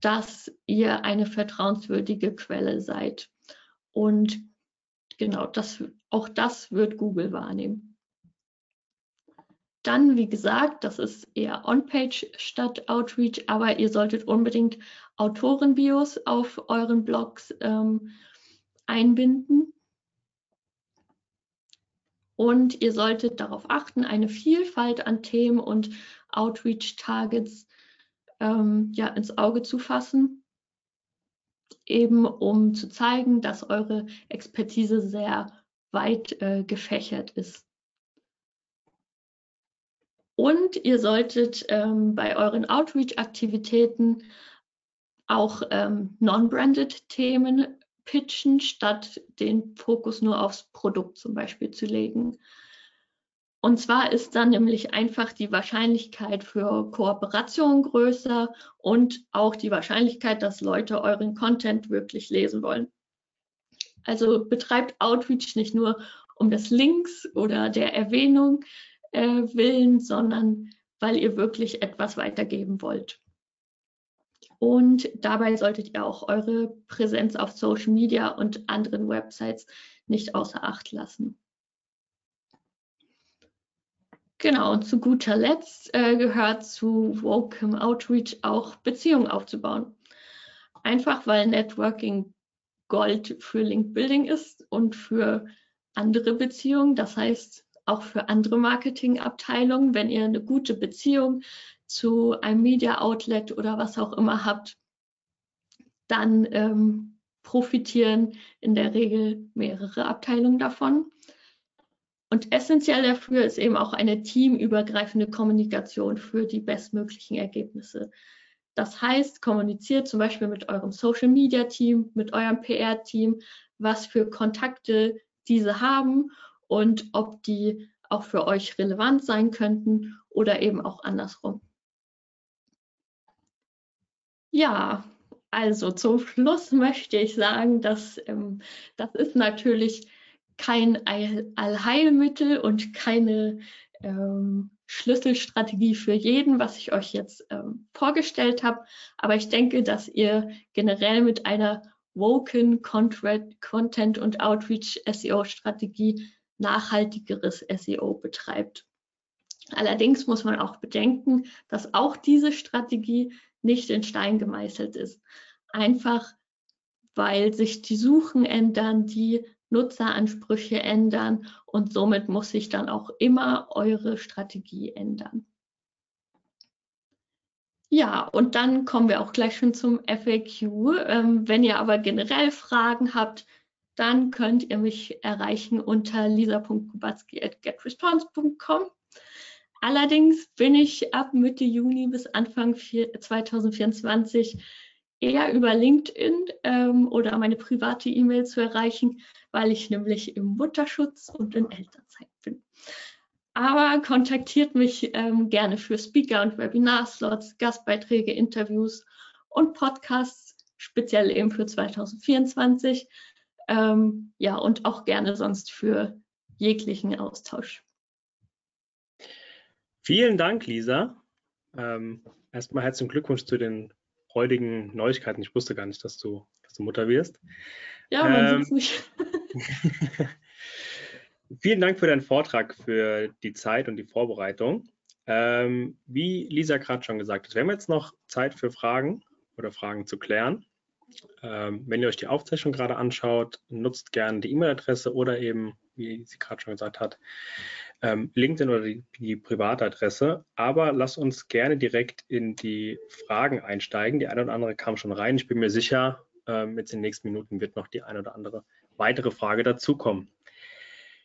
dass ihr eine vertrauenswürdige Quelle seid. Und genau, das, auch das wird Google wahrnehmen. Dann, wie gesagt, das ist eher On-Page statt Outreach, aber ihr solltet unbedingt Autorenbios auf euren Blogs ähm, einbinden. Und ihr solltet darauf achten, eine Vielfalt an Themen und Outreach-Targets ähm, ja, ins Auge zu fassen, eben um zu zeigen, dass eure Expertise sehr weit äh, gefächert ist. Und ihr solltet ähm, bei euren Outreach-Aktivitäten auch ähm, non-branded Themen pitchen, statt den Fokus nur aufs Produkt zum Beispiel zu legen. Und zwar ist dann nämlich einfach die Wahrscheinlichkeit für Kooperation größer und auch die Wahrscheinlichkeit, dass Leute euren Content wirklich lesen wollen. Also betreibt Outreach nicht nur um des Links oder der Erwähnung, äh, willen, sondern weil ihr wirklich etwas weitergeben wollt. Und dabei solltet ihr auch eure Präsenz auf Social Media und anderen Websites nicht außer Acht lassen. Genau, und zu guter Letzt äh, gehört zu Welcome Outreach auch Beziehungen aufzubauen. Einfach weil Networking Gold für Link Building ist und für andere Beziehungen. Das heißt, auch für andere Marketingabteilungen, wenn ihr eine gute Beziehung zu einem Media Outlet oder was auch immer habt, dann ähm, profitieren in der Regel mehrere Abteilungen davon. und essentiell dafür ist eben auch eine teamübergreifende Kommunikation für die bestmöglichen Ergebnisse. Das heißt, kommuniziert zum Beispiel mit eurem Social Media Team, mit eurem PR Team, was für Kontakte diese haben und ob die auch für euch relevant sein könnten oder eben auch andersrum. Ja, also zum Schluss möchte ich sagen, dass ähm, das ist natürlich kein Allheilmittel und keine ähm, Schlüsselstrategie für jeden, was ich euch jetzt ähm, vorgestellt habe. Aber ich denke, dass ihr generell mit einer Woken Content und Outreach SEO Strategie nachhaltigeres SEO betreibt. Allerdings muss man auch bedenken, dass auch diese Strategie nicht in Stein gemeißelt ist. Einfach weil sich die Suchen ändern, die Nutzeransprüche ändern und somit muss sich dann auch immer eure Strategie ändern. Ja, und dann kommen wir auch gleich schon zum FAQ. Ähm, wenn ihr aber generell Fragen habt, dann könnt ihr mich erreichen unter lisa.kubatski.getresponse.com. Allerdings bin ich ab Mitte Juni bis Anfang 2024 eher über LinkedIn ähm, oder meine private E-Mail zu erreichen, weil ich nämlich im Mutterschutz und in Elternzeit bin. Aber kontaktiert mich ähm, gerne für Speaker- und Webinar-Slots, Gastbeiträge, Interviews und Podcasts, speziell eben für 2024. Ähm, ja, und auch gerne sonst für jeglichen Austausch. Vielen Dank, Lisa. Ähm, erstmal herzlichen Glückwunsch zu den freudigen Neuigkeiten. Ich wusste gar nicht, dass du, dass du Mutter wirst. Ja, man ähm, sieht nicht. vielen Dank für deinen Vortrag, für die Zeit und die Vorbereitung. Ähm, wie Lisa gerade schon gesagt hat, wir haben jetzt noch Zeit für Fragen oder Fragen zu klären. Ähm, wenn ihr euch die Aufzeichnung gerade anschaut, nutzt gerne die E-Mail-Adresse oder eben, wie sie gerade schon gesagt hat, LinkedIn oder die, die Privatadresse. Aber lasst uns gerne direkt in die Fragen einsteigen. Die eine oder andere kam schon rein. Ich bin mir sicher, ähm, jetzt in den nächsten Minuten wird noch die eine oder andere weitere Frage dazukommen.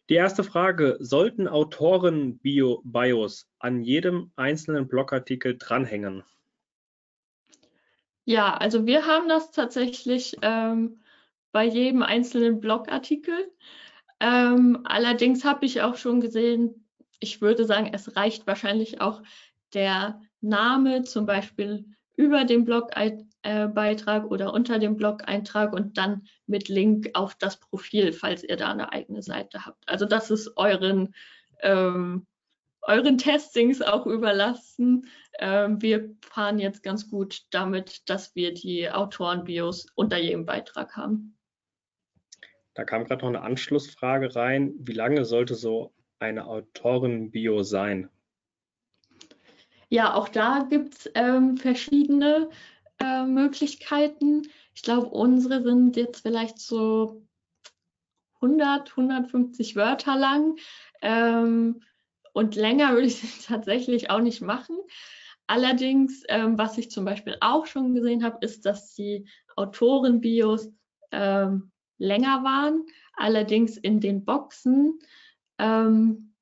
Die erste Frage, sollten Autoren Bio Bios an jedem einzelnen Blogartikel dranhängen? Ja, also wir haben das tatsächlich ähm, bei jedem einzelnen Blogartikel. Ähm, allerdings habe ich auch schon gesehen, ich würde sagen, es reicht wahrscheinlich auch der Name zum Beispiel über dem Blogbeitrag äh, oder unter dem Blog-Eintrag und dann mit Link auf das Profil, falls ihr da eine eigene Seite habt. Also das ist euren, ähm, euren Testings auch überlassen. Ähm, wir fahren jetzt ganz gut damit, dass wir die Autorenbios unter jedem Beitrag haben. Da kam gerade noch eine Anschlussfrage rein. Wie lange sollte so eine Autorenbio sein? Ja, auch da gibt es ähm, verschiedene äh, Möglichkeiten. Ich glaube, unsere sind jetzt vielleicht so 100, 150 Wörter lang. Ähm, und länger würde ich es tatsächlich auch nicht machen. Allerdings, ähm, was ich zum Beispiel auch schon gesehen habe, ist, dass die Autorenbios ähm, länger waren, allerdings in den Boxen ähm,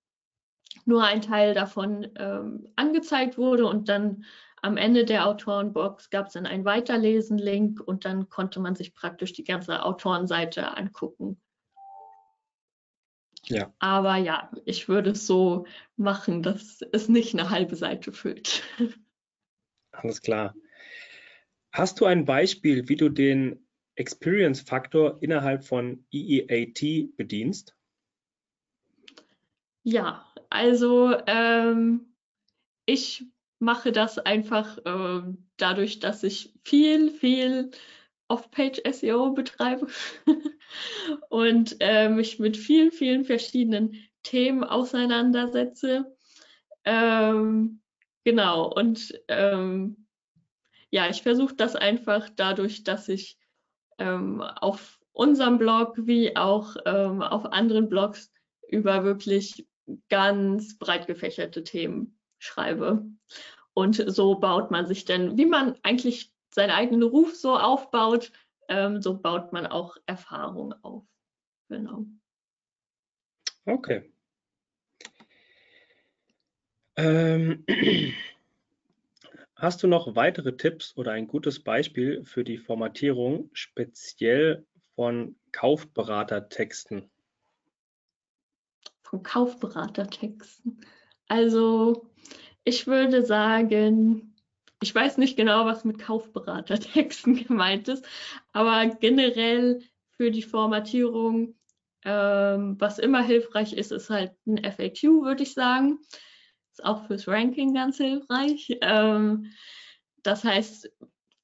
nur ein Teil davon ähm, angezeigt wurde und dann am Ende der Autorenbox gab es dann einen Weiterlesen-Link und dann konnte man sich praktisch die ganze Autorenseite angucken. Ja. Aber ja, ich würde es so machen, dass es nicht eine halbe Seite füllt. Alles klar. Hast du ein Beispiel, wie du den Experience-Faktor innerhalb von EEAT bedienst? Ja, also ähm, ich mache das einfach äh, dadurch, dass ich viel, viel Off-Page-SEO betreibe und äh, mich mit vielen, vielen verschiedenen Themen auseinandersetze. Ähm, genau, und ähm, ja, ich versuche das einfach dadurch, dass ich ähm, auf unserem Blog wie auch ähm, auf anderen Blogs über wirklich ganz breit gefächerte Themen schreibe. Und so baut man sich denn, wie man eigentlich seinen eigenen Ruf so aufbaut, ähm, so baut man auch Erfahrung auf. Genau. Okay. Ähm, hast du noch weitere Tipps oder ein gutes Beispiel für die Formatierung speziell von Kaufberatertexten? Von Kaufberatertexten. Also ich würde sagen, ich weiß nicht genau, was mit Kaufberatertexten gemeint ist, aber generell für die Formatierung, ähm, was immer hilfreich ist, ist halt ein FAQ, würde ich sagen. Ist auch fürs Ranking ganz hilfreich. Ähm, das heißt,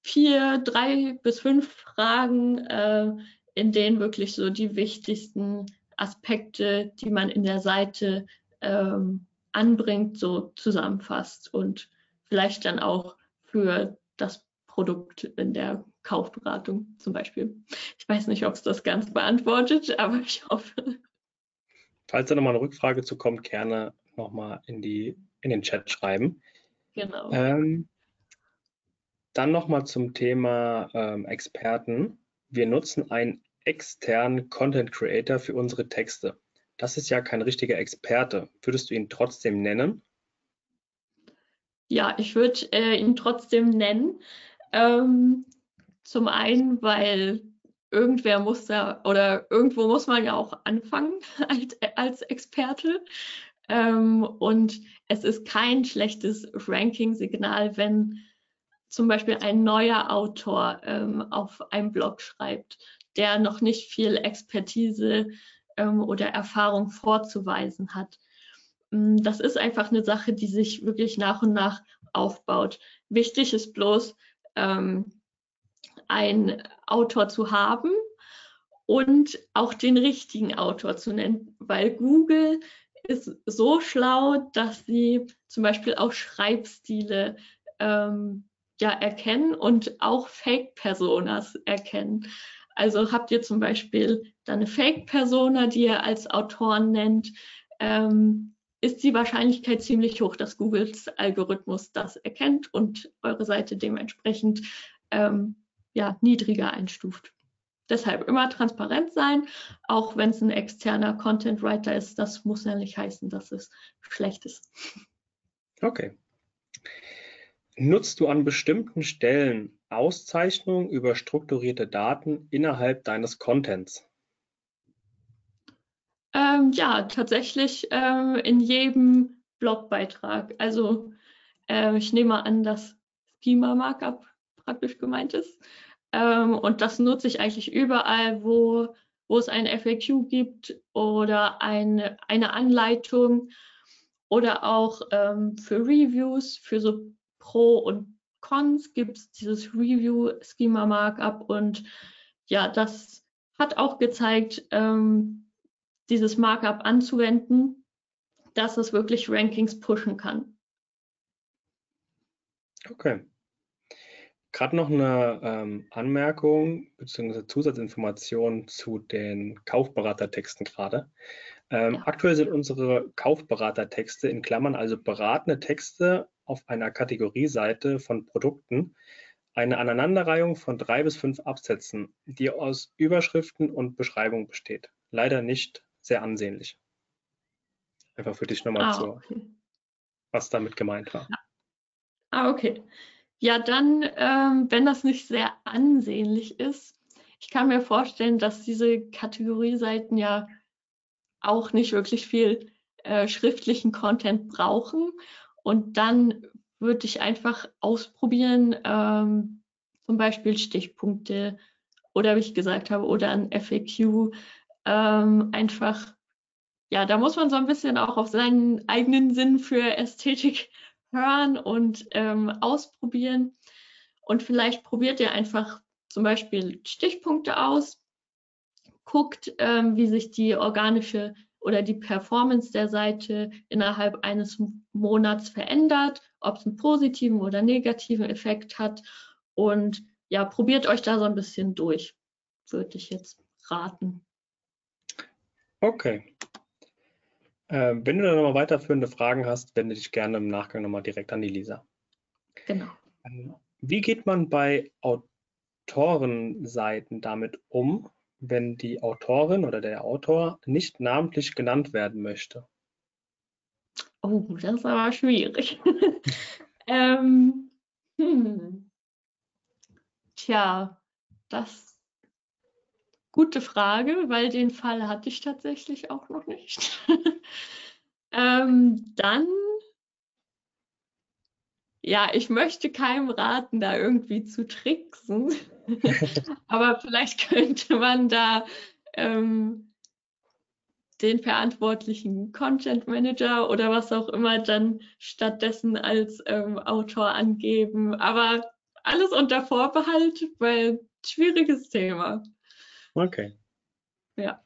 vier, drei bis fünf Fragen, äh, in denen wirklich so die wichtigsten Aspekte, die man in der Seite ähm, anbringt, so zusammenfasst und vielleicht dann auch für das Produkt in der Kaufberatung zum Beispiel. Ich weiß nicht, ob es das ganz beantwortet, aber ich hoffe. Falls da nochmal eine Rückfrage zu kommt, gerne nochmal in, in den Chat schreiben. Genau. Ähm, dann nochmal zum Thema ähm, Experten. Wir nutzen einen externen Content Creator für unsere Texte. Das ist ja kein richtiger Experte. Würdest du ihn trotzdem nennen? Ja, ich würde äh, ihn trotzdem nennen. Ähm, zum einen, weil irgendwer muss da oder irgendwo muss man ja auch anfangen als, als Experte. Ähm, und es ist kein schlechtes Ranking-Signal, wenn zum Beispiel ein neuer Autor ähm, auf einem Blog schreibt, der noch nicht viel Expertise ähm, oder Erfahrung vorzuweisen hat. Mm, das ist einfach eine Sache, die sich wirklich nach und nach aufbaut. Wichtig ist bloß, ähm, einen Autor zu haben und auch den richtigen Autor zu nennen, weil Google ist so schlau, dass sie zum Beispiel auch Schreibstile ähm, ja, erkennen und auch Fake-Personas erkennen. Also habt ihr zum Beispiel dann eine Fake-Persona, die ihr als Autoren nennt, ähm, ist die Wahrscheinlichkeit ziemlich hoch, dass Googles Algorithmus das erkennt und eure Seite dementsprechend ähm, ja, niedriger einstuft. Deshalb immer transparent sein, auch wenn es ein externer Content Writer ist. Das muss ja nicht heißen, dass es schlecht ist. Okay. Nutzt du an bestimmten Stellen Auszeichnungen über strukturierte Daten innerhalb deines Contents? Ähm, ja, tatsächlich ähm, in jedem Blogbeitrag. Also äh, ich nehme an, dass Schema Markup praktisch gemeint ist. Ähm, und das nutze ich eigentlich überall, wo, wo es ein FAQ gibt oder eine, eine Anleitung oder auch ähm, für Reviews, für so Pro und Cons gibt es dieses Review Schema Markup und ja, das hat auch gezeigt, ähm, dieses Markup anzuwenden, dass es wirklich Rankings pushen kann. Okay. Gerade noch eine ähm, Anmerkung bzw. Zusatzinformation zu den Kaufberatertexten gerade. Ähm, ja. Aktuell sind unsere Kaufberatertexte in Klammern, also beratende Texte auf einer Kategorieseite von Produkten, eine Aneinanderreihung von drei bis fünf Absätzen, die aus Überschriften und Beschreibungen besteht. Leider nicht sehr ansehnlich. Einfach für dich nochmal ah, zu, okay. was damit gemeint war. Ah, okay. Ja, dann, ähm, wenn das nicht sehr ansehnlich ist, ich kann mir vorstellen, dass diese Kategorieseiten ja auch nicht wirklich viel äh, schriftlichen Content brauchen. Und dann würde ich einfach ausprobieren, ähm, zum Beispiel Stichpunkte oder wie ich gesagt habe, oder ein FAQ. Ähm, einfach, ja, da muss man so ein bisschen auch auf seinen eigenen Sinn für Ästhetik hören und ähm, ausprobieren. Und vielleicht probiert ihr einfach zum Beispiel Stichpunkte aus, guckt, ähm, wie sich die organische oder die Performance der Seite innerhalb eines Monats verändert, ob es einen positiven oder negativen Effekt hat. Und ja, probiert euch da so ein bisschen durch, würde ich jetzt raten. Okay, ähm, wenn du da nochmal weiterführende Fragen hast, wende dich gerne im Nachgang nochmal direkt an die Lisa. Genau. Ähm, wie geht man bei Autorenseiten damit um, wenn die Autorin oder der Autor nicht namentlich genannt werden möchte? Oh, das ist aber schwierig. ähm, hm. Tja, das gute Frage, weil den Fall hatte ich tatsächlich auch noch nicht. ähm, dann, ja, ich möchte keinem raten, da irgendwie zu tricksen, aber vielleicht könnte man da ähm, den verantwortlichen Content Manager oder was auch immer dann stattdessen als ähm, Autor angeben. Aber alles unter Vorbehalt, weil schwieriges Thema. Okay. Ja.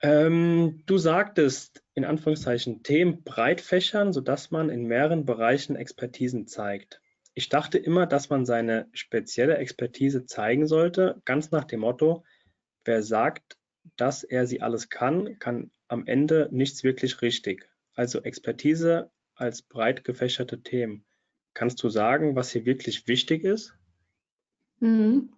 Ähm, du sagtest in Anführungszeichen Themen breit fächern, sodass man in mehreren Bereichen Expertisen zeigt. Ich dachte immer, dass man seine spezielle Expertise zeigen sollte, ganz nach dem Motto, wer sagt, dass er sie alles kann, kann am Ende nichts wirklich richtig. Also Expertise als breit gefächerte Themen. Kannst du sagen, was hier wirklich wichtig ist? Mhm.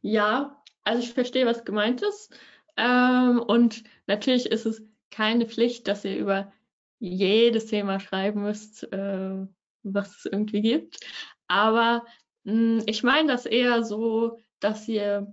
Ja, also ich verstehe, was gemeint ist. Ähm, und natürlich ist es keine Pflicht, dass ihr über jedes Thema schreiben müsst, äh, was es irgendwie gibt. Aber mh, hm, ich meine das eher so, dass ihr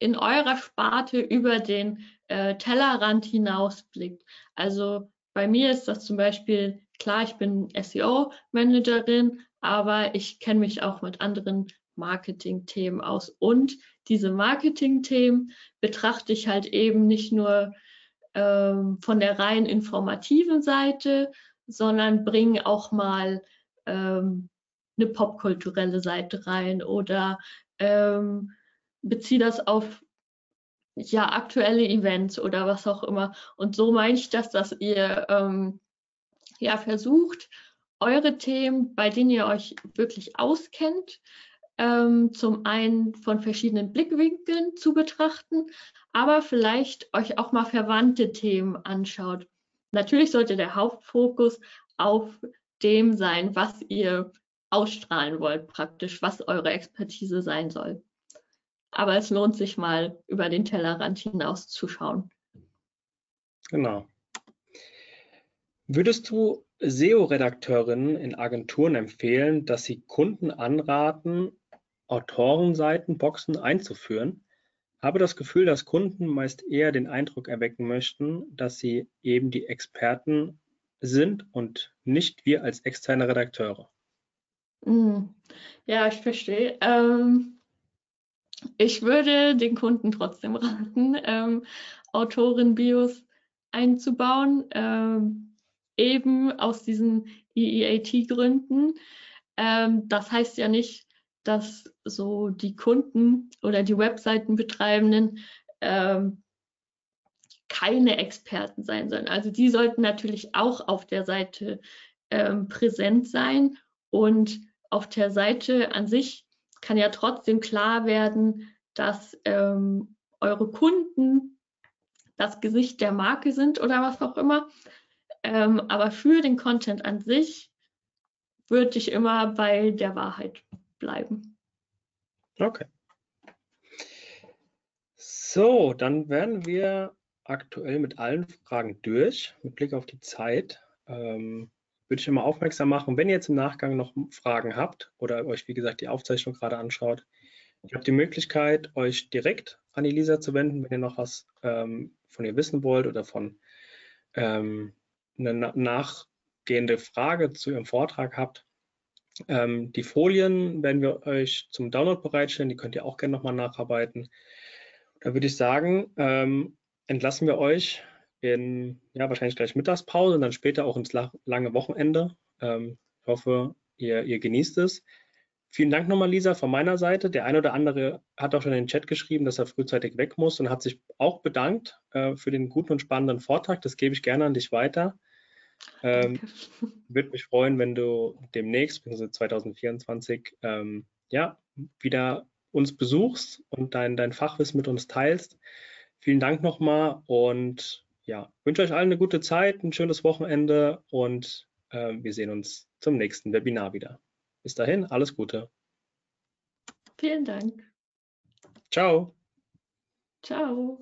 in eurer Sparte über den äh, Tellerrand hinausblickt. Also bei mir ist das zum Beispiel klar, ich bin SEO-Managerin, aber ich kenne mich auch mit anderen Marketing-Themen aus. Und diese Marketing-Themen betrachte ich halt eben nicht nur ähm, von der rein informativen Seite, sondern bringe auch mal ähm, eine popkulturelle Seite rein oder ähm, beziehe das auf ja aktuelle Events oder was auch immer. Und so meine ich das, dass ihr ähm, ja versucht, eure Themen, bei denen ihr euch wirklich auskennt, ähm, zum einen von verschiedenen Blickwinkeln zu betrachten, aber vielleicht euch auch mal verwandte Themen anschaut. Natürlich sollte der Hauptfokus auf dem sein, was ihr ausstrahlen wollt, praktisch, was eure Expertise sein soll. Aber es lohnt sich mal, über den Tellerrand hinaus zu schauen. Genau. Würdest du SEO-Redakteurinnen in Agenturen empfehlen, dass sie Kunden anraten, Autorenseitenboxen einzuführen? Habe das Gefühl, dass Kunden meist eher den Eindruck erwecken möchten, dass sie eben die Experten sind und nicht wir als externe Redakteure. Hm. Ja, ich verstehe. Ähm, ich würde den Kunden trotzdem raten, ähm, Autoren-Bios einzubauen. Ähm, eben aus diesen EEAT-Gründen. Ähm, das heißt ja nicht, dass so die Kunden oder die Webseitenbetreibenden ähm, keine Experten sein sollen. Also die sollten natürlich auch auf der Seite ähm, präsent sein und auf der Seite an sich kann ja trotzdem klar werden, dass ähm, eure Kunden das Gesicht der Marke sind oder was auch immer. Ähm, aber für den Content an sich würde ich immer bei der Wahrheit bleiben. Okay. So, dann werden wir aktuell mit allen Fragen durch. Mit Blick auf die Zeit ähm, würde ich immer aufmerksam machen, wenn ihr jetzt im Nachgang noch Fragen habt oder euch, wie gesagt, die Aufzeichnung gerade anschaut. Ihr habt die Möglichkeit, euch direkt an Elisa zu wenden, wenn ihr noch was ähm, von ihr wissen wollt oder von ähm, eine nachgehende Frage zu Ihrem Vortrag habt. Ähm, die Folien werden wir euch zum Download bereitstellen, die könnt ihr auch gerne nochmal nacharbeiten. Da würde ich sagen, ähm, entlassen wir euch in, ja, wahrscheinlich gleich Mittagspause und dann später auch ins lange Wochenende. Ähm, ich hoffe, ihr, ihr genießt es. Vielen Dank nochmal, Lisa, von meiner Seite. Der eine oder andere hat auch schon in den Chat geschrieben, dass er frühzeitig weg muss und hat sich auch bedankt äh, für den guten und spannenden Vortrag. Das gebe ich gerne an dich weiter. Ähm, Würde mich freuen, wenn du demnächst, beziehungsweise 2024, ähm, ja, wieder uns besuchst und dein, dein Fachwissen mit uns teilst. Vielen Dank nochmal und ja, wünsche euch allen eine gute Zeit, ein schönes Wochenende und äh, wir sehen uns zum nächsten Webinar wieder. Bis dahin, alles Gute. Vielen Dank. Ciao. Ciao.